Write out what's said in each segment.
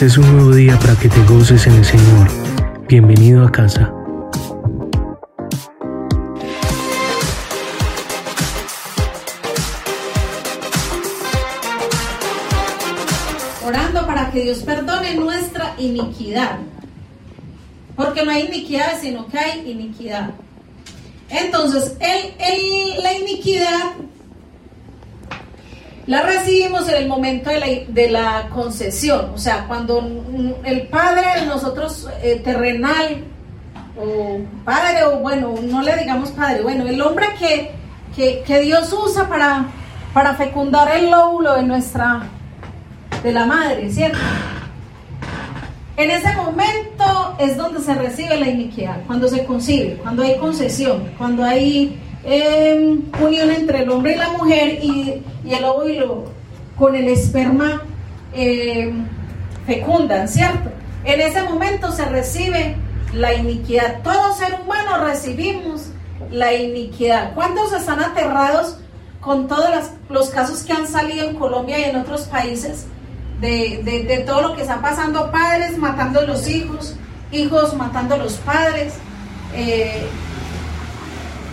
Este es un nuevo día para que te goces en el Señor. Bienvenido a casa. Orando para que Dios perdone nuestra iniquidad. Porque no hay iniquidad, sino que hay iniquidad. Entonces, el, la iniquidad la recibimos en el momento de la, de la concesión, o sea, cuando el padre de nosotros eh, terrenal, o padre, o bueno, no le digamos padre, bueno, el hombre que, que, Dios usa para, para fecundar el lóbulo de nuestra, de la madre, ¿cierto? En ese momento es donde se recibe la iniquidad, cuando se concibe, cuando hay concesión, cuando hay eh, unión entre el hombre y la mujer y, el óvulo con el esperma eh, fecundan, ¿cierto? En ese momento se recibe la iniquidad. Todo ser humano recibimos la iniquidad. ¿Cuántos están aterrados con todos los casos que han salido en Colombia y en otros países de, todo lo que está pasando? Padres matando a los hijos, hijos matando a los padres. Eh,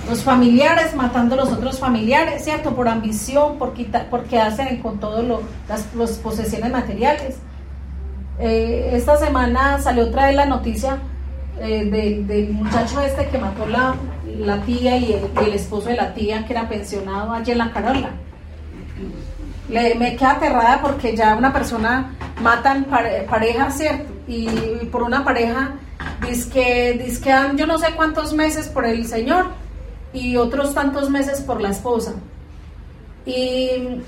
los familiares matando a los otros familiares, ¿cierto? Por ambición, por, quitar, por quedarse con todas las posesiones materiales. Eh, esta semana salió otra vez la noticia eh, del, muchacho este que mató la, la tía y el, esposo de la tía que era pensionado allí en la Carola. Le, me queda aterrada porque ya una persona matan pareja, ¿cierto? Y, por una pareja dice que, dice que yo no sé cuántos meses por el señor y otros tantos meses por la esposa. Y,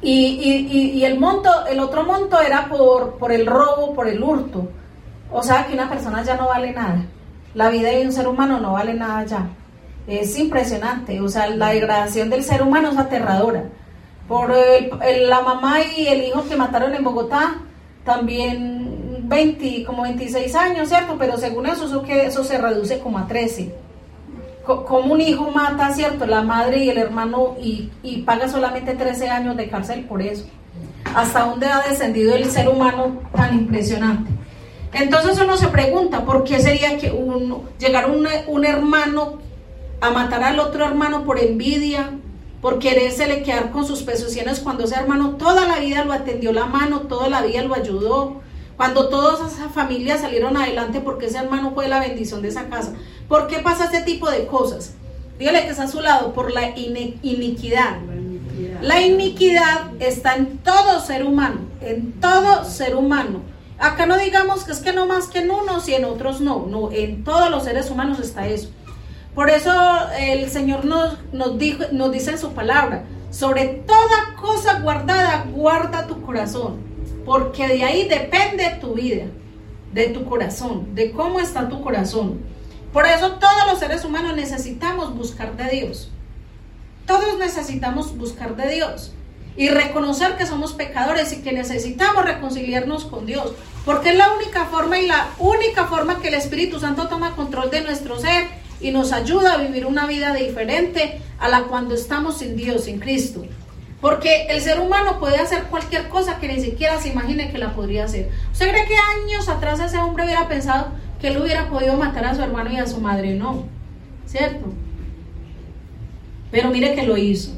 y, el monto, el otro monto era por, por el robo, por el hurto. O sea que una persona ya no vale nada. La vida de un ser humano no vale nada ya. Es impresionante. O sea, la degradación del ser humano es aterradora. Por la mamá y el hijo que mataron en Bogotá, también 20, como 26 años, ¿cierto? Pero según eso, eso, que, eso se reduce como a 13 como un hijo mata, ¿cierto? La madre y el hermano y, paga solamente 13 años de cárcel por eso. ¿Hasta dónde ha descendido el ser humano tan impresionante? Entonces uno se pregunta, ¿por qué sería que uno, llegar un, un hermano a matar al otro hermano por envidia, por querérsele quedar con sus pesos cuando ese hermano toda la vida lo atendió la mano, toda la vida lo ayudó, cuando todas esas familias salieron adelante porque ese hermano fue la bendición de esa casa. ¿Por qué pasa este tipo de cosas? Dígale que está a su lado, por la iniquidad. La iniquidad está en todo ser humano, en todo ser humano. Acá no digamos que es que no más que en unos y en otros no, no, en todos los seres humanos está eso. Por eso el Señor nos, nos, dijo, nos dice en su palabra, sobre toda cosa guardada, guarda tu corazón porque de ahí depende tu vida, de tu corazón, de cómo está tu corazón. Por eso todos los seres humanos necesitamos buscar de Dios. Todos necesitamos buscar de Dios y reconocer que somos pecadores y que necesitamos reconciliarnos con Dios, porque es la única forma y la única forma que el Espíritu Santo toma control de nuestro ser y nos ayuda a vivir una vida diferente a la cuando estamos sin Dios, sin Cristo. Porque el ser humano puede hacer cualquier cosa que ni siquiera se imagine que la podría hacer. ¿Usted cree que años atrás ese hombre hubiera pensado que él hubiera podido matar a su hermano y a su madre? No, ¿cierto? Pero mire que lo hizo.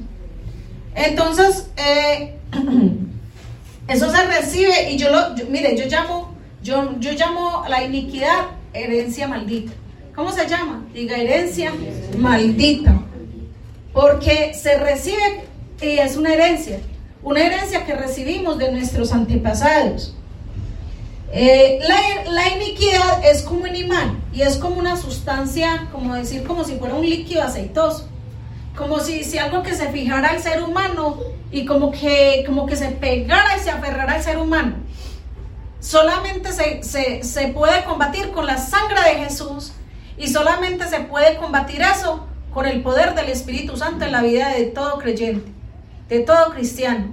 Entonces, eh, eso se recibe y yo lo, mire, yo llamo, yo, yo llamo la iniquidad herencia maldita. ¿Cómo se llama? Diga herencia maldita. Porque se recibe y es una herencia, una herencia que recibimos de nuestros antepasados. Eh, la, iniquidad es como un imán y es como una sustancia, como decir, como si fuera un líquido aceitoso, como si, si algo que se fijara al ser humano y como que, como que se pegara y se aferrara al ser humano. Solamente se, se puede combatir con la sangre de Jesús y solamente se puede combatir eso con el poder del Espíritu Santo en la vida de todo creyente de todo cristiano.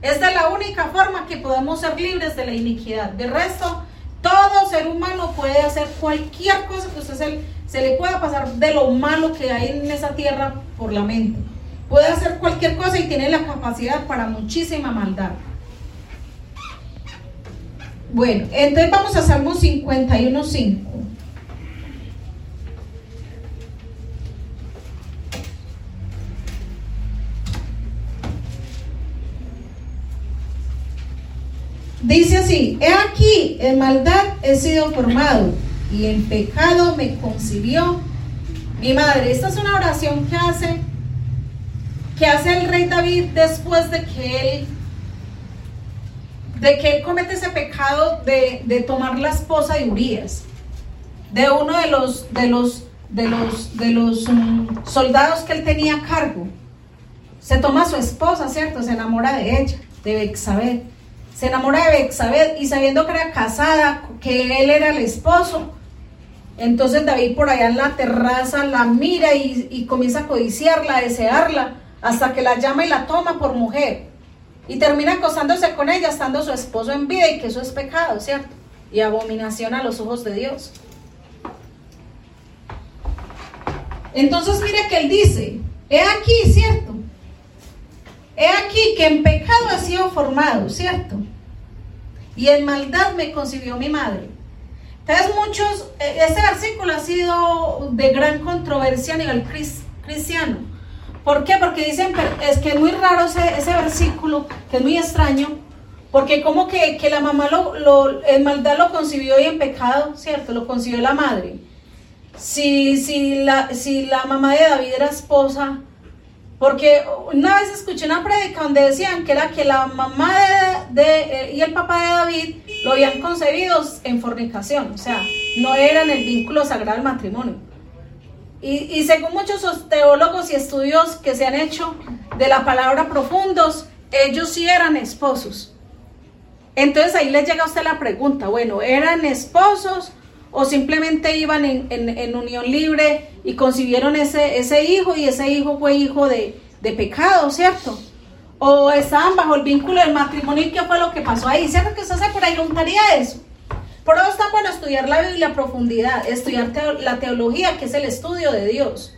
Es de la única forma que podemos ser libres de la iniquidad. De resto, todo ser humano puede hacer cualquier cosa que usted se, se, le pueda pasar de lo malo que hay en esa tierra por la mente. Puede hacer cualquier cosa y tiene la capacidad para muchísima maldad. Bueno, entonces vamos a Salmo 51.5. Dice así, he aquí, en maldad he sido formado y en pecado me concibió mi madre. Esta es una oración que hace, que hace el rey David después de que él, de que él comete ese pecado de, tomar la esposa de Urias, de uno de los, de los, de los, de los mm, soldados que él tenía a cargo. Se toma a su esposa, ¿cierto? Se enamora de ella, de Bexabeth se enamora de Bexabeth y sabiendo que era casada, que él era el esposo, entonces David por allá en la terraza la mira y, comienza a codiciarla, a desearla, hasta que la llama y la toma por mujer. Y termina acostándose con ella, estando su esposo en vida, y que eso es pecado, ¿cierto? Y abominación a los ojos de Dios. Entonces mire que él dice, he aquí, ¿cierto? He aquí que en pecado ha sido formado, ¿cierto? Y en maldad me concibió mi madre. Entonces muchos, e, este versículo ha sido de gran controversia a nivel cristiano. ¿Por qué? Porque dicen, es que es muy raro ese, versículo, que es muy extraño, porque como que, la mamá lo, en maldad lo concibió y en pecado, ¿cierto? Lo concibió la madre. Si, si, la, si la mamá de David era esposa porque una vez escuché una prédica donde decían que era que la mamá de, eh, y el papá de David lo habían concebido en fornicación, o sea, no eran el vínculo sagrado del matrimonio. Y, según muchos teólogos y estudios que se han hecho de la palabra profundos, ellos sí eran esposos. Entonces ahí les llega a usted la pregunta, bueno, ¿eran esposos o simplemente iban en, unión libre y concibieron ese, ese hijo y ese hijo fue hijo de, pecado, ¿cierto? O estaban bajo el vínculo del matrimonio y qué fue lo que pasó ahí, ¿cierto? Que usted se preguntaría eso. Por eso está bueno estudiar la Biblia a profundidad, estudiar la teología, que es el estudio de Dios.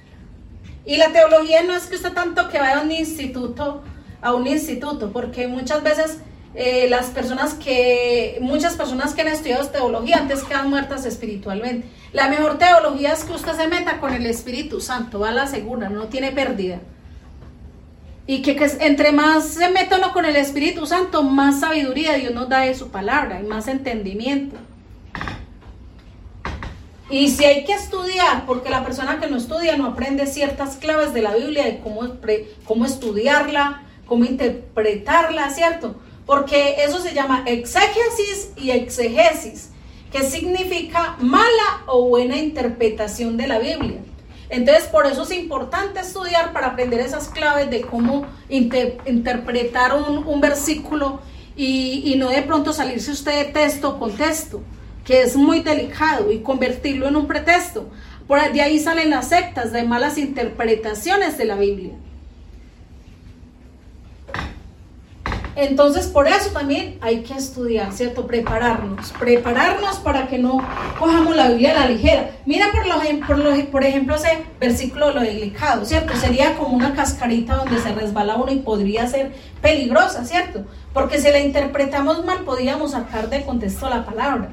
Y la teología no es que usted tanto que vaya a un instituto, a un instituto, porque muchas veces eh, las personas que, muchas personas que han estudiado teología antes quedan muertas espiritualmente. La mejor teología es que usted se meta con el Espíritu Santo, va a la segura, no tiene pérdida. Y que, entre más se meta uno con el Espíritu Santo, más sabiduría Dios nos da de su palabra y más entendimiento. Y si hay que estudiar, porque la persona que no estudia no aprende ciertas claves de la Biblia, de cómo, cómo estudiarla, cómo interpretarla, ¿cierto? porque eso se llama exégesis y exegesis, que significa mala o buena interpretación de la Biblia. Entonces, por eso es importante estudiar para aprender esas claves de cómo interpretar un, versículo y, no de pronto salirse usted de texto con texto, que es muy delicado, y convertirlo en un pretexto. Por de ahí salen las sectas de malas interpretaciones de la Biblia. Entonces, por eso también hay que estudiar, ¿cierto? Prepararnos, prepararnos para que no cojamos la Biblia a la ligera. Mira, por, lo, por, ejemplo, ese versículo lo delicado, ¿cierto? Sería como una cascarita donde se resbala uno y podría ser peligrosa, ¿cierto? Porque si la interpretamos mal, podríamos sacar de contexto la palabra.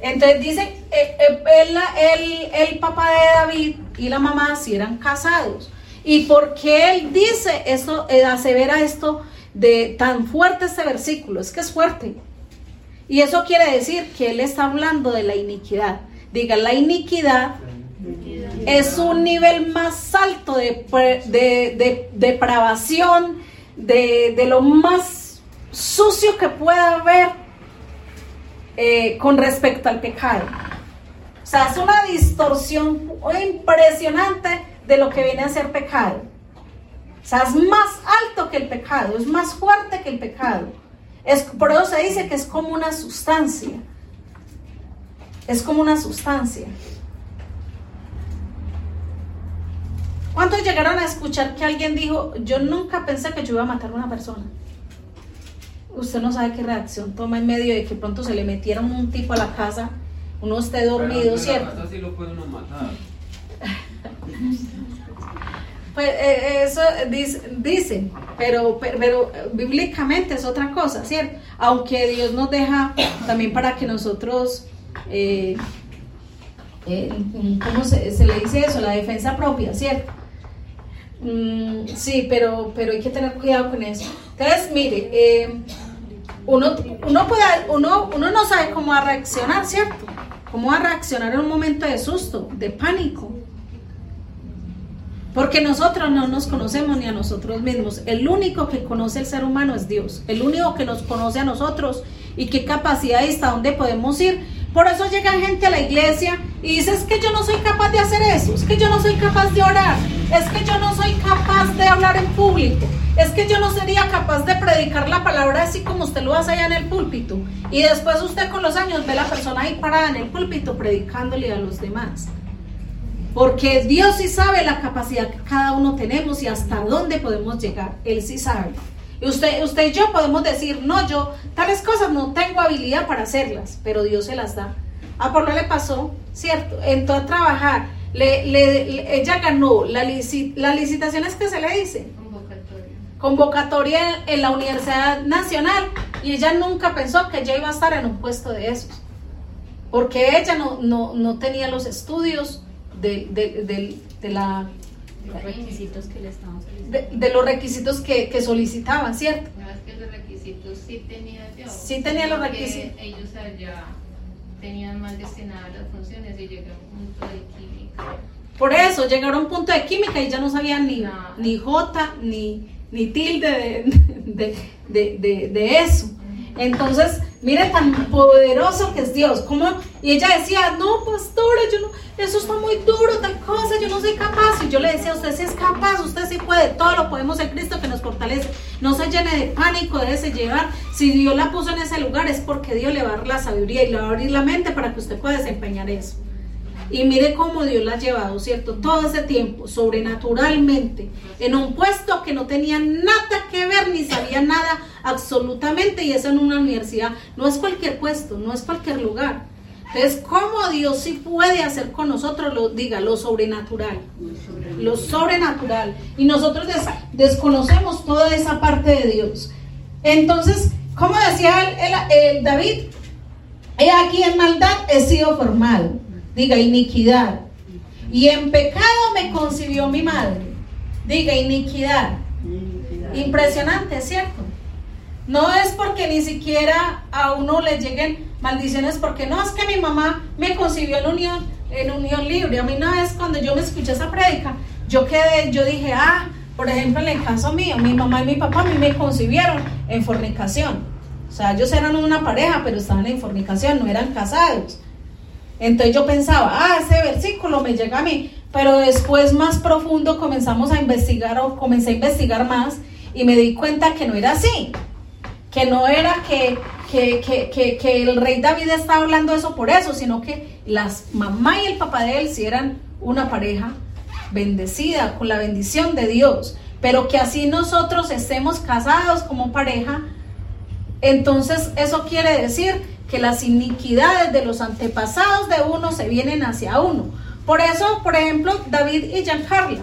Entonces dicen, eh, eh, el, papá de David y la mamá si eran casados. ¿Y por qué él dice eso, eh, asevera esto? De tan fuerte este versículo, es que es fuerte. Y eso quiere decir que él está hablando de la iniquidad. Diga, la iniquidad es un nivel más alto de, de, depravación, de, lo más sucio que pueda haber eh, con respecto al pecado. O sea, es una distorsión impresionante de lo que viene a ser pecado. O sea, es más alto que el pecado, es más fuerte que el pecado. Es, por eso se dice que es como una sustancia. Es como una sustancia. ¿Cuántos llegaron a escuchar que alguien dijo, yo nunca pensé que yo iba a matar a una persona? Usted no sabe qué reacción toma en medio de que pronto se le metieron un tipo a la casa, uno esté dormido, ¿cierto? lo puede uno matar. Pues eh, eso dicen, pero, pero, bíblicamente es otra cosa, ¿cierto? Aunque Dios nos deja también para que nosotros, eh, eh, ¿cómo se, le dice eso? La defensa propia, ¿cierto? Mm, sí, pero, pero hay que tener cuidado con eso. Entonces, mire, uno, uno, puede, uno, uno no sabe cómo va a reaccionar, ¿cierto? Cómo va a reaccionar en un momento de susto, de pánico. Porque nosotros no nos conocemos ni a nosotros mismos. El único que conoce el ser humano es Dios. El único que nos conoce a nosotros y qué capacidad hasta dónde podemos ir. Por eso llega gente a la iglesia y dice, es que yo no soy capaz de hacer eso, es que yo no soy capaz de orar, es que yo no soy capaz de hablar en público, es que yo no sería capaz de predicar la palabra así como usted lo hace allá en el púlpito. Y después usted con los años ve a la persona ahí parada en el púlpito predicándole a los demás. Porque Dios sí sabe la capacidad que cada uno tenemos y hasta dónde podemos llegar. Él sí sabe. Y usted, usted y yo podemos decir, no, yo tales cosas no tengo habilidad para hacerlas, pero Dios se las da. A por le pasó, ¿cierto? Entró a trabajar. Le, ella ganó la, las licitaciones que se le dice. Convocatoria. Convocatoria en, la Universidad Nacional. Y ella nunca pensó que ella iba a estar en un puesto de esos. Porque ella no, no, no tenía los estudios de, de, de, la los requisitos que le estaban solicitando. De, los requisitos que, que solicitaban, ¿cierto? No, es que los requisitos sí tenía yo. Sí tenía los requisitos. Ellos allá tenían más destinadas las funciones y llegó a un punto de química. Por eso, llegaron a un punto de química y ya no sabían ni, ni J, ni, ni tilde de, de, de, de eso. Entonces, mire tan poderoso que es Dios. Como, y ella decía, no, pastora, eso está muy duro, tal cosa, yo no soy capaz. Y yo le decía, usted sí es capaz, usted sí puede, todo lo podemos en Cristo que nos fortalece. No se llene de pánico, ese llevar. Si Dios la puso en ese lugar es porque Dios le va a dar la sabiduría y le va a abrir la mente para que usted pueda desempeñar eso. Y mire cómo Dios la ha llevado, ¿cierto? Todo ese tiempo, sobrenaturalmente, en un puesto que no tenía nada que ver ni sabía nada absolutamente, y eso en una universidad. No es cualquier puesto, no es cualquier lugar. Entonces, ¿cómo Dios sí puede hacer con nosotros, lo, diga, lo sobrenatural? Lo sobrenatural. Y nosotros desconocemos toda esa parte de Dios. Entonces, como decía el, David, he aquí en maldad he sido formado diga iniquidad. Y en pecado me concibió mi madre, diga iniquidad. Impresionante, ¿cierto? No es porque ni siquiera a uno le lleguen maldiciones, porque no es que mi mamá me concibió en unión, en unión libre. A mí una vez cuando yo me escuché esa prédica, yo quedé, yo dije, ah, por ejemplo, en el caso mío, mi mamá y mi papá a mí me concibieron en fornicación. O sea, ellos eran una pareja, pero estaban en fornicación, no eran casados. Entonces yo pensaba, ah, ese versículo me llega a mí, pero después más profundo comenzamos a investigar o comencé a investigar más y me di cuenta que no era así, que no era que, que, que, que el rey David estaba hablando eso por eso, sino que las mamá y el papá de él sí eran una pareja bendecida con la bendición de Dios, pero que así nosotros estemos casados como pareja, entonces eso quiere decir que las iniquidades de los antepasados de uno se vienen hacia uno. Por eso, por ejemplo, David y Giancarlo,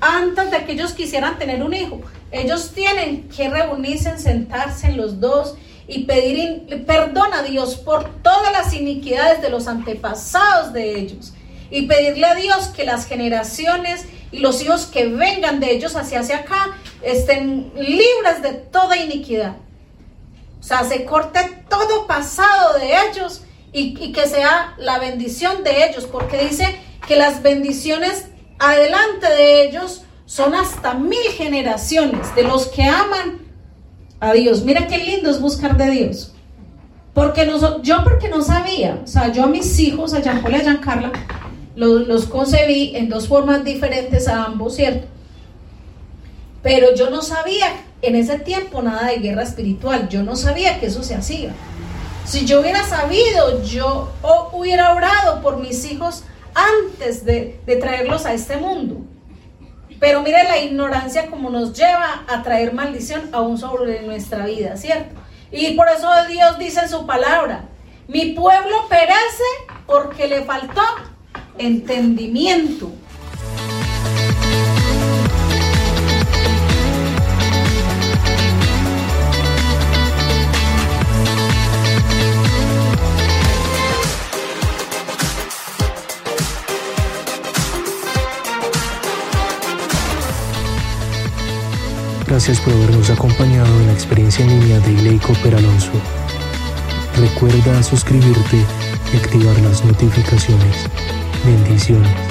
antes de que ellos quisieran tener un hijo, ellos tienen que reunirse, sentarse en los dos y pedir perdón a Dios por todas las iniquidades de los antepasados de ellos. Y pedirle a Dios que las generaciones y los hijos que vengan de ellos hacia, hacia acá estén libres de toda iniquidad. O sea, se corte todo pasado de ellos y, que sea la bendición de ellos, porque dice que las bendiciones adelante de ellos son hasta mil generaciones de los que aman a Dios. Mira qué lindo es buscar de Dios. Porque yo porque no sabía, o sea, yo a mis hijos, a Jean y a Jean Carla, los, los concebí en dos formas diferentes a ambos, ¿cierto? Pero yo no sabía en ese tiempo nada de guerra espiritual. Yo no sabía que eso se hacía. Si yo hubiera sabido, yo hubiera orado por mis hijos antes de, de traerlos a este mundo. Pero mire la ignorancia como nos lleva a traer maldición aún sobre nuestra vida, ¿cierto? Y por eso Dios dice en su palabra, mi pueblo perece porque le faltó entendimiento. Gracias por habernos acompañado en la experiencia en línea de Ley Cooper Alonso. Recuerda suscribirte y activar las notificaciones. Bendiciones.